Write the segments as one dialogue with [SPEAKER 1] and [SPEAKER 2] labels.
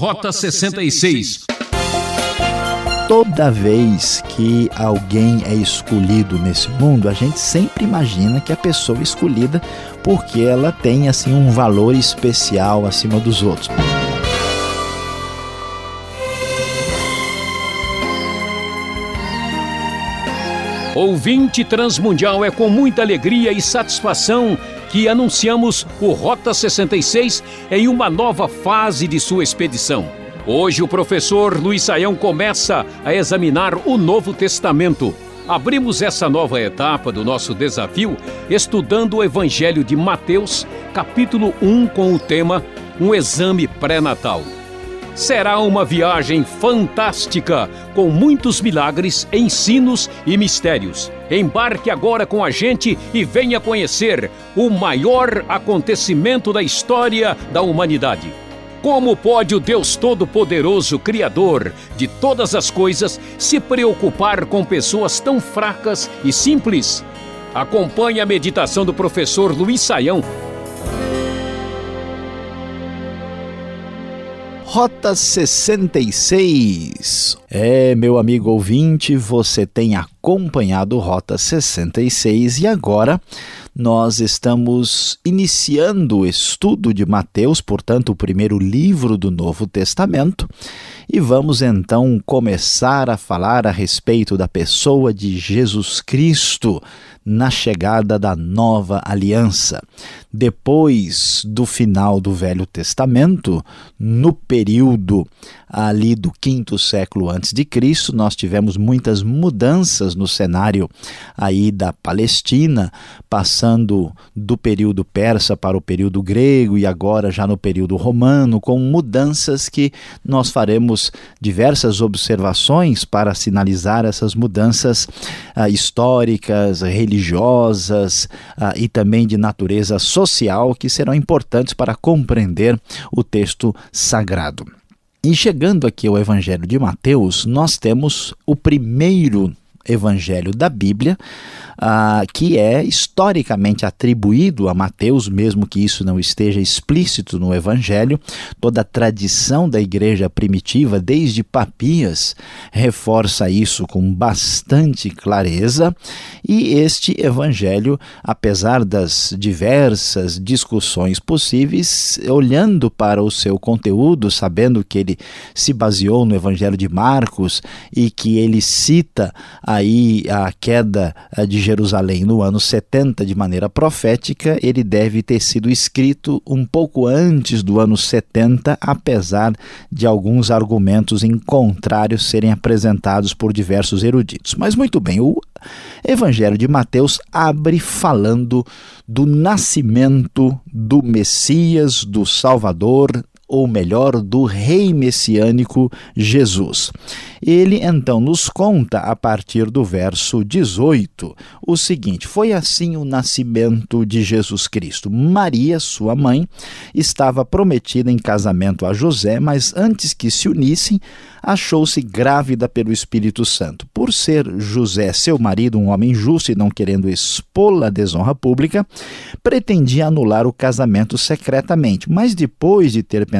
[SPEAKER 1] Rota 66.
[SPEAKER 2] Toda vez que alguém é escolhido nesse mundo, a gente sempre imagina que a pessoa é escolhida porque ela tem assim um valor especial acima dos outros.
[SPEAKER 1] Ouvinte Transmundial, é com muita alegria e satisfação que anunciamos o Rota 66 em uma nova fase de sua expedição. Hoje o professor Luiz Saião começa a examinar o Novo Testamento. Abrimos essa nova etapa do nosso desafio estudando o Evangelho de Mateus, capítulo 1, com o tema Um exame pré-natal. Será uma viagem fantástica, com muitos milagres, ensinos e mistérios. Embarque agora com a gente e venha conhecer o maior acontecimento da história da humanidade. Como pode o Deus Todo-Poderoso, Criador de todas as coisas, se preocupar com pessoas tão fracas e simples? Acompanhe a meditação do professor Luiz Saião
[SPEAKER 2] Rota 66. É, meu amigo ouvinte, você tem acompanhado Rota 66 e agora nós estamos iniciando o estudo de Mateus, portanto, o primeiro livro do Novo Testamento, e vamos então começar a falar a respeito da pessoa de Jesus Cristo na chegada da nova aliança. Depois do final do Velho Testamento, no período ali do quinto século antes de Cristo, nós tivemos muitas mudanças no cenário aí da Palestina, passando do período persa para o período grego e agora já no período romano, com mudanças que nós faremos diversas observações para sinalizar essas mudanças ah, históricas, religiosas ah, e também de natureza social que serão importantes para compreender o texto sagrado. E chegando aqui ao Evangelho de Mateus, nós temos o primeiro evangelho da Bíblia, ah, que é historicamente atribuído a Mateus, mesmo que isso não esteja explícito no evangelho. Toda a tradição da igreja primitiva, desde Papias, reforça isso com bastante clareza. E este evangelho, apesar das diversas discussões possíveis, olhando para o seu conteúdo, sabendo que ele se baseou no evangelho de Marcos e que ele cita aí a queda eh, de Jerusalém no ano 70 de maneira profética, ele deve ter sido escrito um pouco antes do ano 70, apesar de alguns argumentos em contrário serem apresentados por diversos eruditos. Mas muito bem, o Evangelho de Mateus abre falando do nascimento do Messias, do Salvador, ou melhor, do rei messiânico Jesus. Ele então nos conta, a partir do verso 18, o seguinte: Foi assim o nascimento de Jesus Cristo. Maria, sua mãe, estava prometida em casamento a José, mas antes que se unissem, achou-se grávida pelo Espírito Santo. Por ser José, seu marido, um homem justo e não querendo expô-la à desonra pública, pretendia anular o casamento secretamente. Mas depois de ter pensado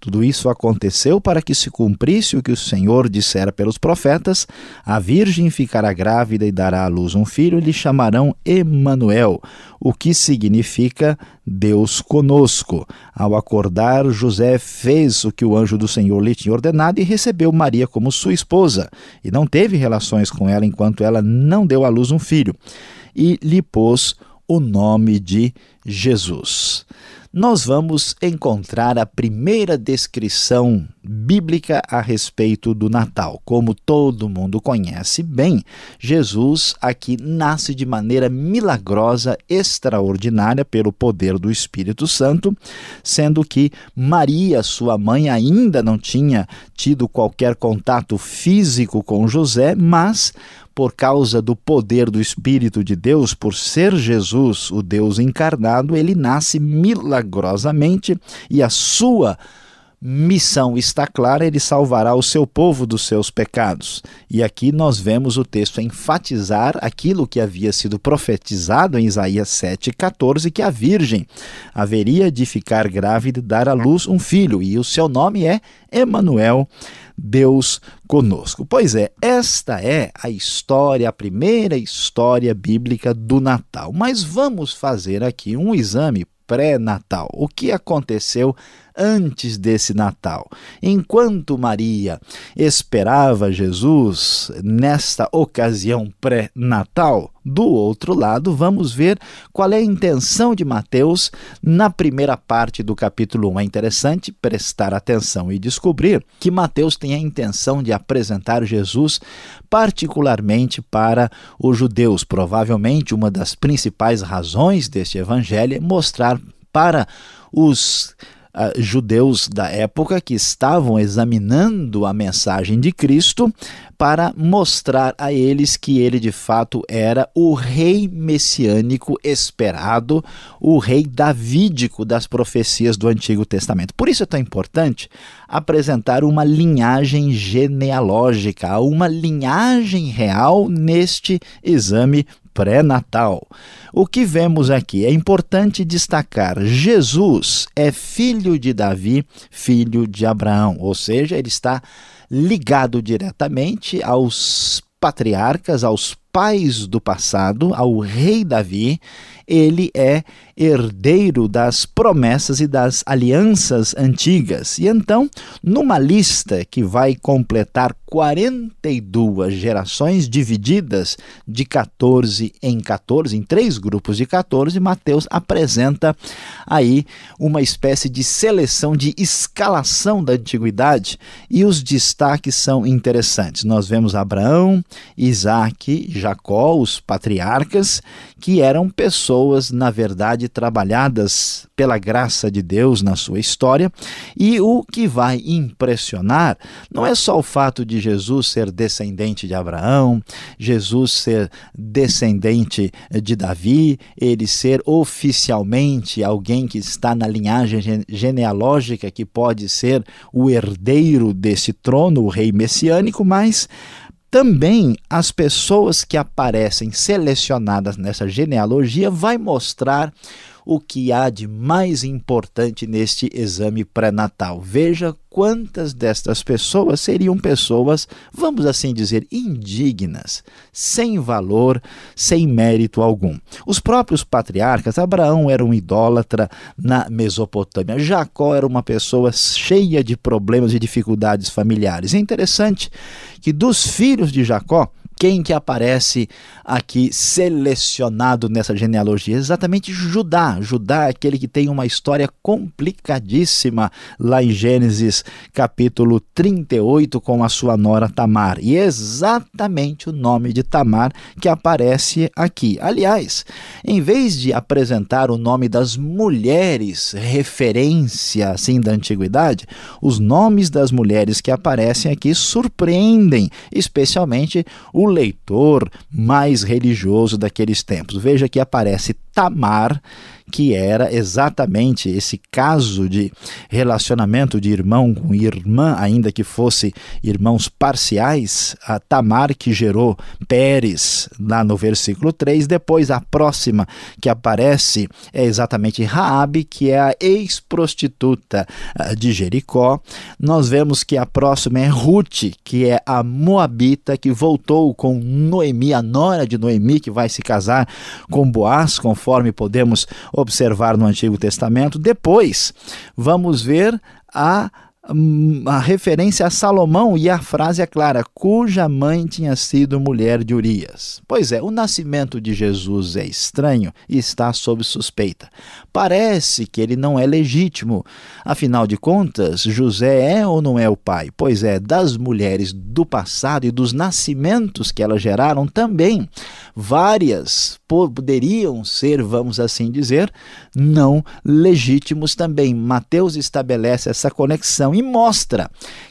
[SPEAKER 2] Tudo isso aconteceu para que se cumprisse o que o Senhor dissera pelos profetas: a virgem ficará grávida e dará à luz um filho, e lhe chamarão Emanuel, o que significa Deus conosco. Ao acordar, José fez o que o anjo do Senhor lhe tinha ordenado e recebeu Maria como sua esposa, e não teve relações com ela enquanto ela não deu à luz um filho, e lhe pôs o nome de Jesus nós vamos encontrar a primeira descrição bíblica a respeito do Natal. Como todo mundo conhece bem, Jesus aqui nasce de maneira milagrosa, extraordinária, pelo poder do Espírito Santo, sendo que Maria, sua mãe, ainda não tinha tido qualquer contato físico com José, mas por causa do poder do Espírito de Deus, por ser Jesus o Deus encarnado, ele nasce milagrosamente e a sua missão está clara, ele salvará o seu povo dos seus pecados. E aqui nós vemos o texto enfatizar aquilo que havia sido profetizado em Isaías 7,14, que a Virgem haveria de ficar grávida e dar à luz um filho, e o seu nome é Emanuel, Deus conosco. Pois é, esta é a história, a primeira história bíblica do Natal. Mas vamos fazer aqui um exame pré-natal. O que aconteceu antes desse Natal. Enquanto Maria esperava Jesus nesta ocasião pré-natal, do outro lado, vamos ver qual é a intenção de Mateus na primeira parte do capítulo 1. É interessante prestar atenção e descobrir que Mateus tem a intenção de apresentar Jesus particularmente para os judeus. Provavelmente uma das principais razões deste evangelho é mostrar para os uh, judeus da época que estavam examinando a mensagem de Cristo para mostrar a eles que ele de fato era o rei messiânico esperado, o rei davídico das profecias do Antigo Testamento. Por isso é tão importante apresentar uma linhagem genealógica, uma linhagem real neste exame pré-natal. O que vemos aqui é importante destacar: Jesus é filho de Davi, filho de Abraão, ou seja, ele está ligado diretamente aos patriarcas, aos pais do passado, ao rei Davi, ele é herdeiro das promessas e das alianças antigas. E então, numa lista que vai completar 42 gerações divididas de 14 em 14, em três grupos de 14, Mateus apresenta aí uma espécie de seleção de escalação da antiguidade e os destaques são interessantes. Nós vemos Abraão, Isaac, Jacó, os patriarcas, que eram pessoas, na verdade, trabalhadas pela graça de Deus na sua história. E o que vai impressionar não é só o fato de Jesus ser descendente de Abraão, Jesus ser descendente de Davi, ele ser oficialmente alguém que está na linhagem genealógica que pode ser o herdeiro desse trono, o rei messiânico, mas também as pessoas que aparecem selecionadas nessa genealogia vai mostrar o que há de mais importante neste exame pré-natal. Veja quantas destas pessoas seriam pessoas, vamos assim dizer, indignas, sem valor, sem mérito algum. Os próprios patriarcas, Abraão era um idólatra na Mesopotâmia, Jacó era uma pessoa cheia de problemas e dificuldades familiares. É interessante que dos filhos de Jacó, quem que aparece aqui selecionado nessa genealogia? Exatamente Judá. Judá é aquele que tem uma história complicadíssima lá em Gênesis capítulo 38 com a sua nora Tamar. E é exatamente o nome de Tamar que aparece aqui. Aliás, em vez de apresentar o nome das mulheres, referência assim da antiguidade, os nomes das mulheres que aparecem aqui surpreendem, especialmente o leitor mais religioso daqueles tempos. Veja que aparece Tamar que era exatamente esse caso de relacionamento de irmão com irmã, ainda que fosse irmãos parciais, a Tamar que gerou Pérez, lá no versículo 3. Depois, a próxima que aparece é exatamente Raabe, que é a ex-prostituta ah, de Jericó. Nós vemos que a próxima é Ruth, que é a moabita que voltou com Noemi, a nora de Noemi, que vai se casar com Boaz, conforme podemos observar no Antigo Testamento. Depois, vamos ver a a referência a Salomão e a frase é clara, cuja mãe tinha sido mulher de Urias. Pois é, o nascimento de Jesus é estranho e está sob suspeita. Parece que ele não é legítimo. Afinal de contas, José é ou não é o pai? Pois é, das mulheres do passado e dos nascimentos que elas geraram também, várias poderiam ser, vamos assim dizer, não legítimos também. Mateus estabelece essa conexão e mostra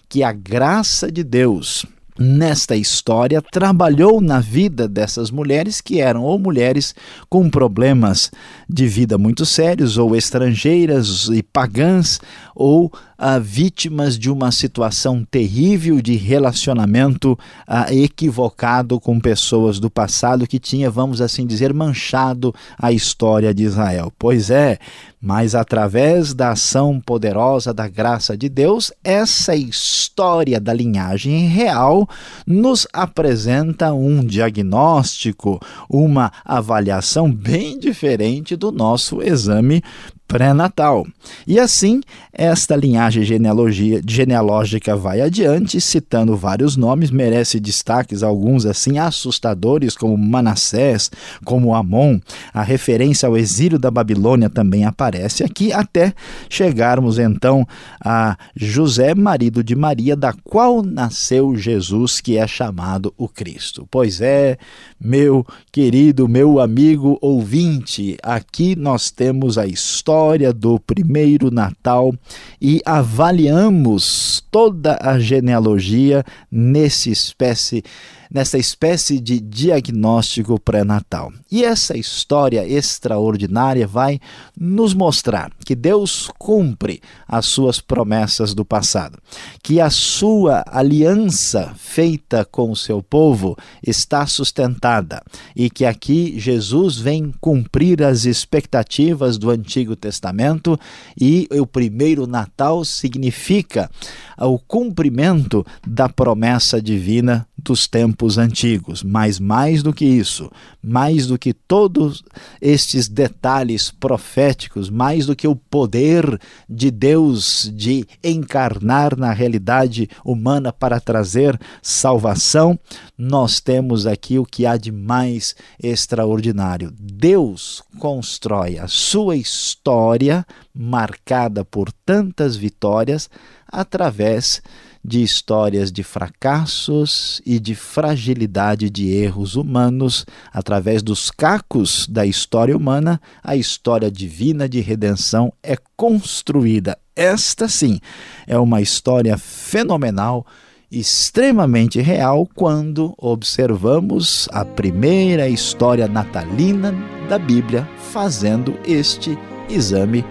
[SPEAKER 2] que a graça de Deus nesta história trabalhou na vida dessas mulheres que eram ou mulheres com problemas de vida muito sérios, ou estrangeiras e pagãs, ou ah, vítimas de uma situação terrível de relacionamento ah, equivocado com pessoas do passado que tinha, vamos assim dizer, manchado a história de Israel. Pois é, mas através da ação poderosa da graça de Deus, essa história da linhagem real nos apresenta um diagnóstico, uma avaliação bem diferente do nosso exame pré-natal. E assim, esta linhagem genealógica vai adiante, citando vários nomes, merece destaques, alguns assim assustadores, como Manassés, como Amon. A referência ao exílio da Babilônia também aparece aqui, até chegarmos então a José, marido de Maria, da qual nasceu Jesus, que é chamado o Cristo. Pois é, meu querido, meu amigo ouvinte, aqui nós temos a história história do primeiro Natal e avaliamos toda a genealogia nesse espécie nessa espécie de diagnóstico pré-natal. E essa história extraordinária vai nos mostrar que Deus cumpre as suas promessas do passado, que a sua aliança feita com o seu povo está sustentada e que aqui Jesus vem cumprir as expectativas do Antigo Testamento e o primeiro Natal significa o cumprimento da promessa divina dos tempos antigos. Mas mais do que isso, mais do que todos estes detalhes proféticos, mais do que o poder de Deus de encarnar na realidade humana para trazer salvação, nós temos aqui o que há de mais extraordinário. Deus constrói a sua história marcada por tantas vitórias através de histórias de fracassos e de fragilidade de erros humanos, através dos cacos da história humana, a história divina de redenção é construída. Esta sim é uma história fenomenal extremamente real quando observamos a primeira história natalina da Bíblia fazendo este exame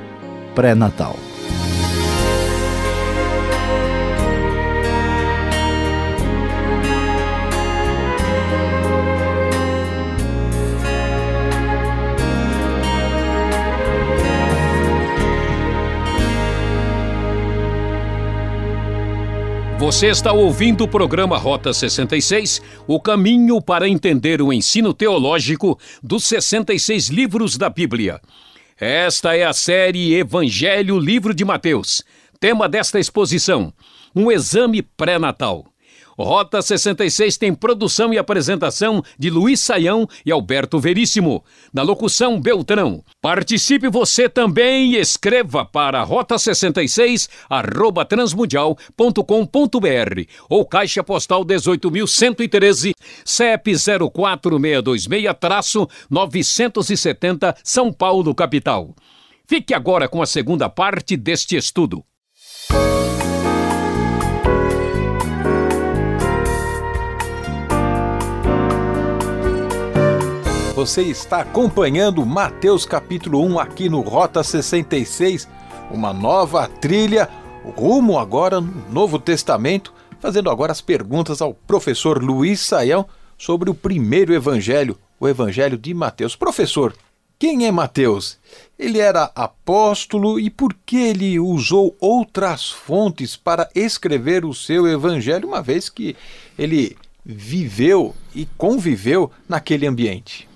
[SPEAKER 2] pré-natal.
[SPEAKER 1] Você está ouvindo o programa Rota 66, o caminho para entender o ensino teológico dos 66 livros da Bíblia. Esta é a série Evangelho Livro de Mateus. Tema desta exposição: um exame pré-natal. Rota 66 tem produção e apresentação de Luiz Saião e Alberto Veríssimo. Na locução Beltrão. Participe você também e escreva para rota 66 arroba transmundial.com.br ou caixa postal 18.113 CEP 04626-970 São Paulo, capital. Fique agora com a segunda parte deste estudo.
[SPEAKER 3] Você está acompanhando Mateus capítulo 1 aqui no Rota 66, uma nova trilha rumo agora no Novo Testamento, fazendo agora as perguntas ao professor Luiz Saião sobre o primeiro evangelho, o evangelho de Mateus. Professor, quem é Mateus? Ele era apóstolo e por que ele usou outras fontes para escrever o seu evangelho, uma vez que ele viveu e conviveu naquele ambiente?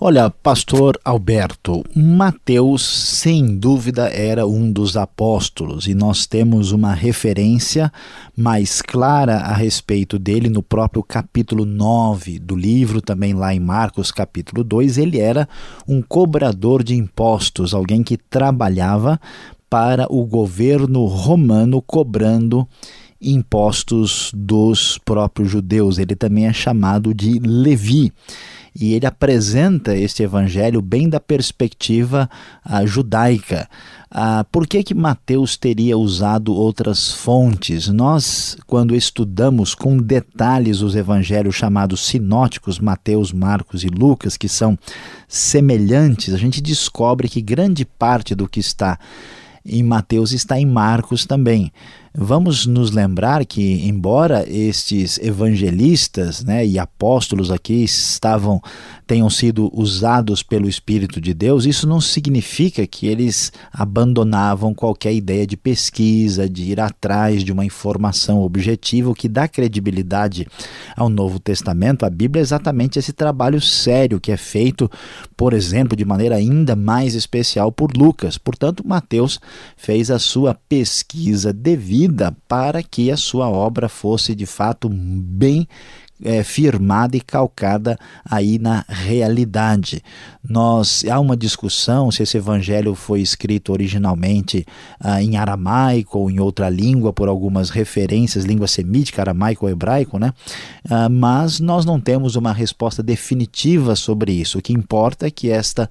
[SPEAKER 2] Olha, pastor Alberto, Mateus sem dúvida era um dos apóstolos e nós temos uma referência mais clara a respeito dele no próprio capítulo 9 do livro, também lá em Marcos capítulo 2, ele era um cobrador de impostos, alguém que trabalhava para o governo romano cobrando impostos dos próprios judeus. Ele também é chamado de Levi. E ele apresenta este evangelho bem da perspectiva uh, judaica. Uh, por que, que Mateus teria usado outras fontes? Nós, quando estudamos com detalhes os evangelhos chamados sinóticos, Mateus, Marcos e Lucas, que são semelhantes, a gente descobre que grande parte do que está em Mateus está em Marcos também. Vamos nos lembrar que, embora estes evangelistas né, e apóstolos aqui estavam tenham sido usados pelo Espírito de Deus, isso não significa que eles abandonavam qualquer ideia de pesquisa, de ir atrás de uma informação objetiva, o que dá credibilidade ao Novo Testamento. A Bíblia é exatamente esse trabalho sério que é feito, por exemplo, de maneira ainda mais especial por Lucas. Portanto, Mateus fez a sua pesquisa devida para que a sua obra fosse de fato bem é, firmada e calcada aí na realidade. Nós há uma discussão se esse evangelho foi escrito originalmente ah, em aramaico ou em outra língua por algumas referências, língua semítica, aramaico ou hebraico, né? Ah, mas nós não temos uma resposta definitiva sobre isso. O que importa é que esta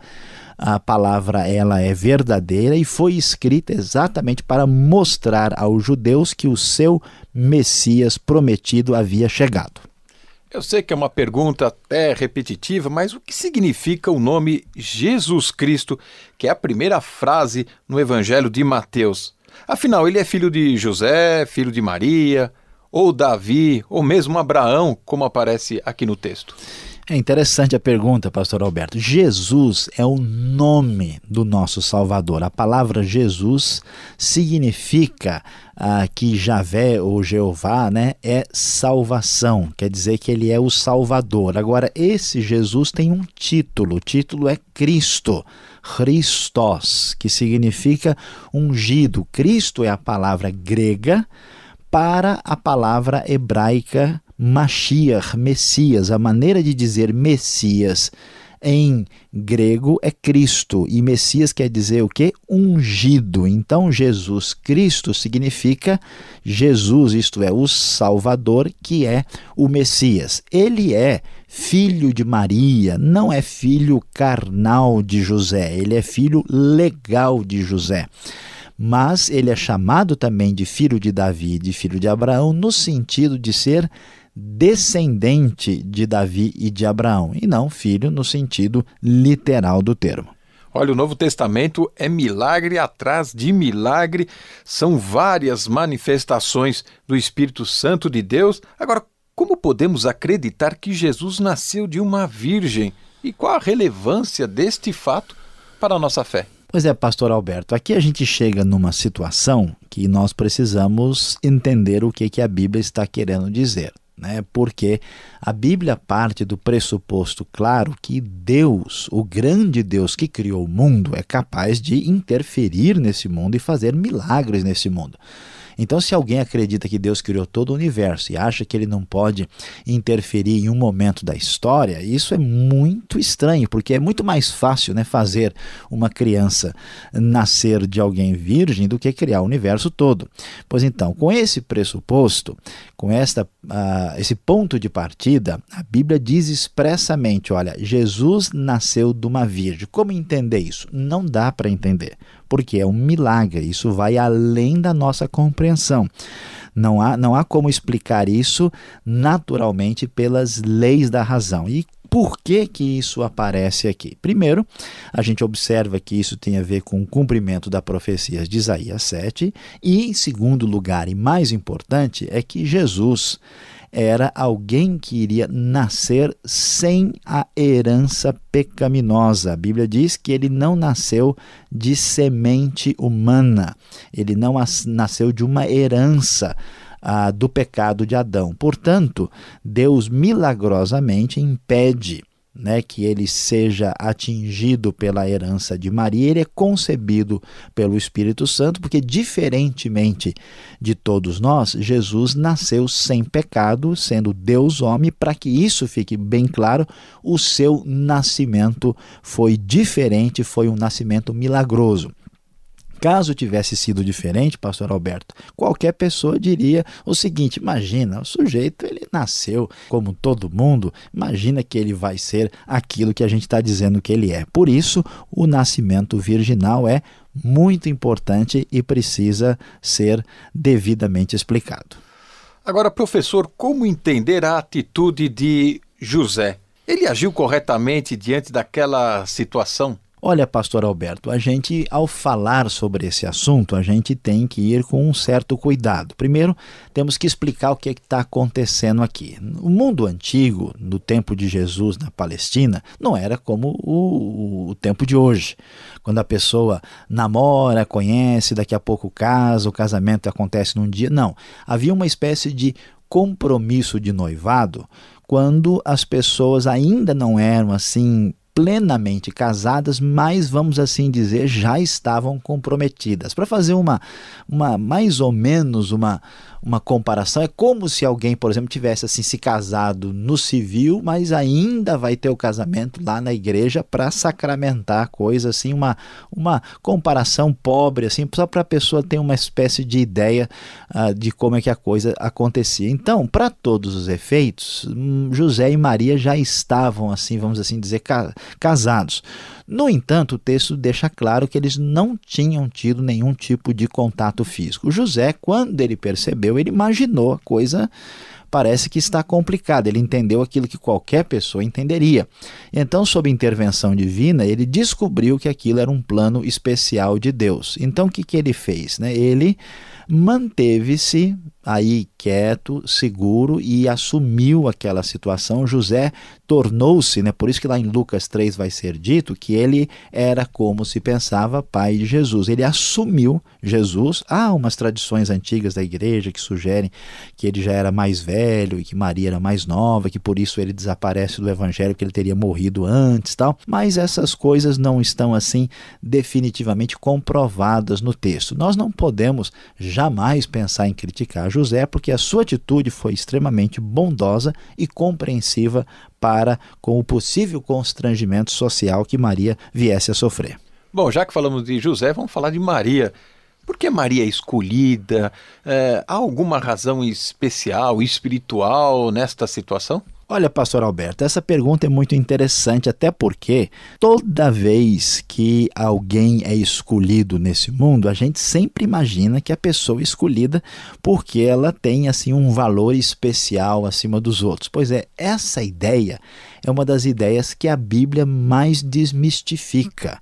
[SPEAKER 2] a palavra ela é verdadeira e foi escrita exatamente para mostrar aos judeus que o seu Messias prometido havia chegado.
[SPEAKER 3] Eu sei que é uma pergunta até repetitiva, mas o que significa o nome Jesus Cristo, que é a primeira frase no Evangelho de Mateus? Afinal, ele é filho de José, filho de Maria, ou Davi, ou mesmo Abraão, como aparece aqui no texto.
[SPEAKER 2] É interessante a pergunta, pastor Alberto. Jesus é o nome do nosso Salvador. A palavra Jesus significa ah, que Javé ou Jeová né, é salvação, quer dizer que ele é o Salvador. Agora, esse Jesus tem um título, o título é Cristo. Christos, que significa ungido. Cristo é a palavra grega para a palavra hebraica Mashiach, Messias. A maneira de dizer Messias em grego é Cristo e Messias quer dizer o que? Ungido. Então Jesus Cristo significa Jesus, isto é, o Salvador, que é o Messias. Ele é filho de Maria, não é filho carnal de José, ele é filho legal de José mas ele é chamado também de filho de Davi, de filho de Abraão, no sentido de ser descendente de Davi e de Abraão, e não filho no sentido literal do termo.
[SPEAKER 3] Olha, o Novo Testamento é milagre atrás de milagre, são várias manifestações do Espírito Santo de Deus. Agora, como podemos acreditar que Jesus nasceu de uma virgem? E qual a relevância deste fato para a nossa fé?
[SPEAKER 2] Pois é, pastor Alberto, aqui a gente chega numa situação que nós precisamos entender o que, que a Bíblia está querendo dizer né? porque a Bíblia parte do pressuposto claro que Deus, o grande Deus que criou o mundo, é capaz de interferir nesse mundo e fazer milagres nesse mundo. Então, se alguém acredita que Deus criou todo o universo e acha que ele não pode interferir em um momento da história, isso é muito estranho, porque é muito mais fácil né, fazer uma criança nascer de alguém virgem do que criar o universo todo. Pois então, com esse pressuposto, com esta, uh, esse ponto de partida, a Bíblia diz expressamente: olha, Jesus nasceu de uma virgem. Como entender isso? Não dá para entender porque é um milagre, isso vai além da nossa compreensão. Não há, não há como explicar isso naturalmente pelas leis da razão. E por que, que isso aparece aqui? Primeiro, a gente observa que isso tem a ver com o cumprimento da profecia de Isaías 7, e em segundo lugar, e mais importante, é que Jesus era alguém que iria nascer sem a herança pecaminosa. A Bíblia diz que ele não nasceu de semente humana, ele não nasceu de uma herança. Ah, do pecado de Adão. Portanto, Deus milagrosamente impede né, que ele seja atingido pela herança de Maria, ele é concebido pelo Espírito Santo, porque diferentemente de todos nós, Jesus nasceu sem pecado, sendo Deus homem, para que isso fique bem claro, o seu nascimento foi diferente, foi um nascimento milagroso. Caso tivesse sido diferente, pastor Alberto, qualquer pessoa diria o seguinte: imagina, o sujeito ele nasceu como todo mundo, imagina que ele vai ser aquilo que a gente está dizendo que ele é. Por isso, o nascimento virginal é muito importante e precisa ser devidamente explicado.
[SPEAKER 3] Agora, professor, como entender a atitude de José? Ele agiu corretamente diante daquela situação?
[SPEAKER 2] Olha, pastor Alberto, a gente, ao falar sobre esse assunto, a gente tem que ir com um certo cuidado. Primeiro, temos que explicar o que é está acontecendo aqui. O mundo antigo, no tempo de Jesus na Palestina, não era como o, o tempo de hoje. Quando a pessoa namora, conhece, daqui a pouco casa, o casamento acontece num dia. Não. Havia uma espécie de compromisso de noivado quando as pessoas ainda não eram assim plenamente casadas, mas vamos assim dizer, já estavam comprometidas. Para fazer uma, uma mais ou menos uma uma comparação. É como se alguém, por exemplo, tivesse assim se casado no civil, mas ainda vai ter o casamento lá na igreja para sacramentar coisa assim, uma, uma comparação pobre assim, só para a pessoa ter uma espécie de ideia uh, de como é que a coisa acontecia. Então, para todos os efeitos, hum, José e Maria já estavam assim, vamos assim dizer, casados. No entanto, o texto deixa claro que eles não tinham tido nenhum tipo de contato físico. José, quando ele percebeu, ele imaginou a coisa parece que está complicada. Ele entendeu aquilo que qualquer pessoa entenderia. Então, sob intervenção divina, ele descobriu que aquilo era um plano especial de Deus. Então, o que, que ele fez? Né? Ele manteve-se aí quieto, seguro e assumiu aquela situação. José tornou-se, né, por isso que lá em Lucas 3 vai ser dito que ele era como se pensava pai de Jesus. Ele assumiu Jesus. Há umas tradições antigas da igreja que sugerem que ele já era mais velho e que Maria era mais nova, que por isso ele desaparece do evangelho, que ele teria morrido antes, tal. Mas essas coisas não estão assim definitivamente comprovadas no texto. Nós não podemos jamais pensar em criticar José, porque a sua atitude foi extremamente bondosa e compreensiva para com o possível constrangimento social que Maria viesse a sofrer.
[SPEAKER 3] Bom, já que falamos de José, vamos falar de Maria. Por que Maria é escolhida? É, há alguma razão especial, espiritual nesta situação?
[SPEAKER 2] Olha, pastor Alberto, essa pergunta é muito interessante, até porque toda vez que alguém é escolhido nesse mundo, a gente sempre imagina que a pessoa é escolhida porque ela tem assim um valor especial acima dos outros. Pois é, essa ideia é uma das ideias que a Bíblia mais desmistifica.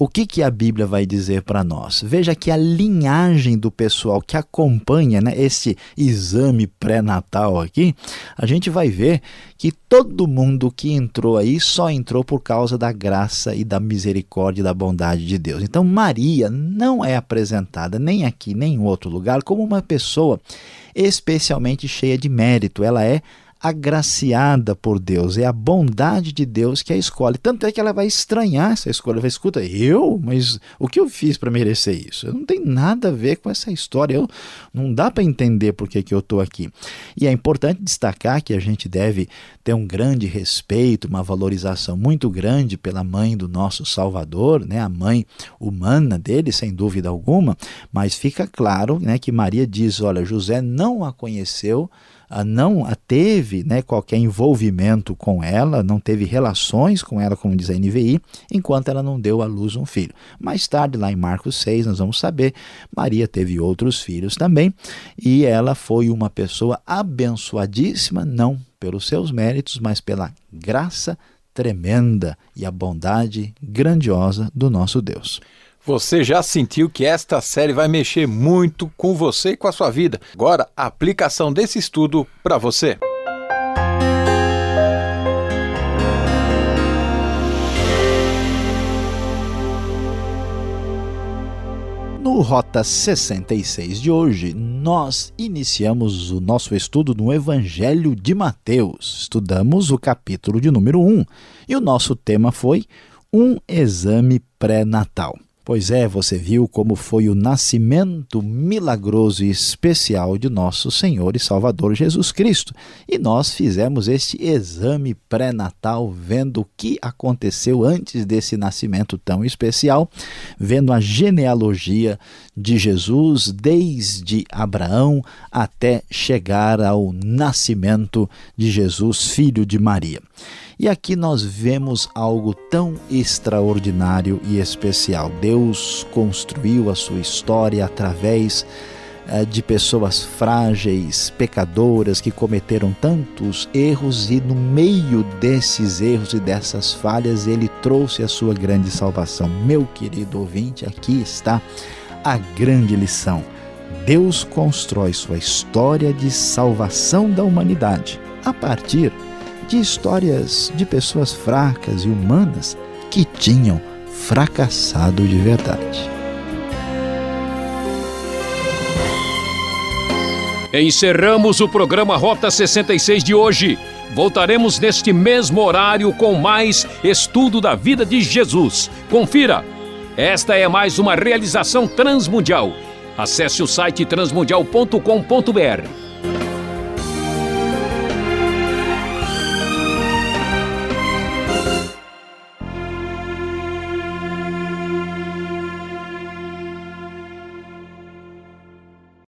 [SPEAKER 2] O que, que a Bíblia vai dizer para nós? Veja que a linhagem do pessoal que acompanha né, esse exame pré-natal aqui, a gente vai ver que todo mundo que entrou aí só entrou por causa da graça e da misericórdia e da bondade de Deus. Então, Maria não é apresentada nem aqui nem em outro lugar como uma pessoa especialmente cheia de mérito. Ela é agraciada por Deus, é a bondade de Deus que a escolhe. Tanto é que ela vai estranhar essa escolha. Vai, escuta, eu? Mas o que eu fiz para merecer isso? Eu não tem nada a ver com essa história. Eu, não dá para entender por que, que eu estou aqui. E é importante destacar que a gente deve ter um grande respeito, uma valorização muito grande pela mãe do nosso Salvador, né? a mãe humana dele, sem dúvida alguma, mas fica claro né, que Maria diz: olha, José não a conheceu não teve né, qualquer envolvimento com ela, não teve relações com ela, como diz a NVI, enquanto ela não deu à luz um filho. Mais tarde, lá em Marcos 6, nós vamos saber, Maria teve outros filhos também, e ela foi uma pessoa abençoadíssima, não pelos seus méritos, mas pela graça tremenda e a bondade grandiosa do nosso Deus.
[SPEAKER 3] Você já sentiu que esta série vai mexer muito com você e com a sua vida. Agora, a aplicação desse estudo para você.
[SPEAKER 2] No Rota 66 de hoje, nós iniciamos o nosso estudo no Evangelho de Mateus. Estudamos o capítulo de número 1 e o nosso tema foi um exame pré-natal. Pois é, você viu como foi o nascimento milagroso e especial de nosso Senhor e Salvador Jesus Cristo. E nós fizemos este exame pré-natal, vendo o que aconteceu antes desse nascimento tão especial, vendo a genealogia de Jesus desde Abraão até chegar ao nascimento de Jesus, filho de Maria. E aqui nós vemos algo tão extraordinário e especial. Deus construiu a sua história através eh, de pessoas frágeis, pecadoras que cometeram tantos erros e no meio desses erros e dessas falhas ele trouxe a sua grande salvação. Meu querido ouvinte, aqui está a grande lição. Deus constrói sua história de salvação da humanidade a partir de histórias de pessoas fracas e humanas que tinham fracassado de verdade.
[SPEAKER 1] Encerramos o programa Rota 66 de hoje. Voltaremos neste mesmo horário com mais estudo da vida de Jesus. Confira! Esta é mais uma realização transmundial. Acesse o site transmundial.com.br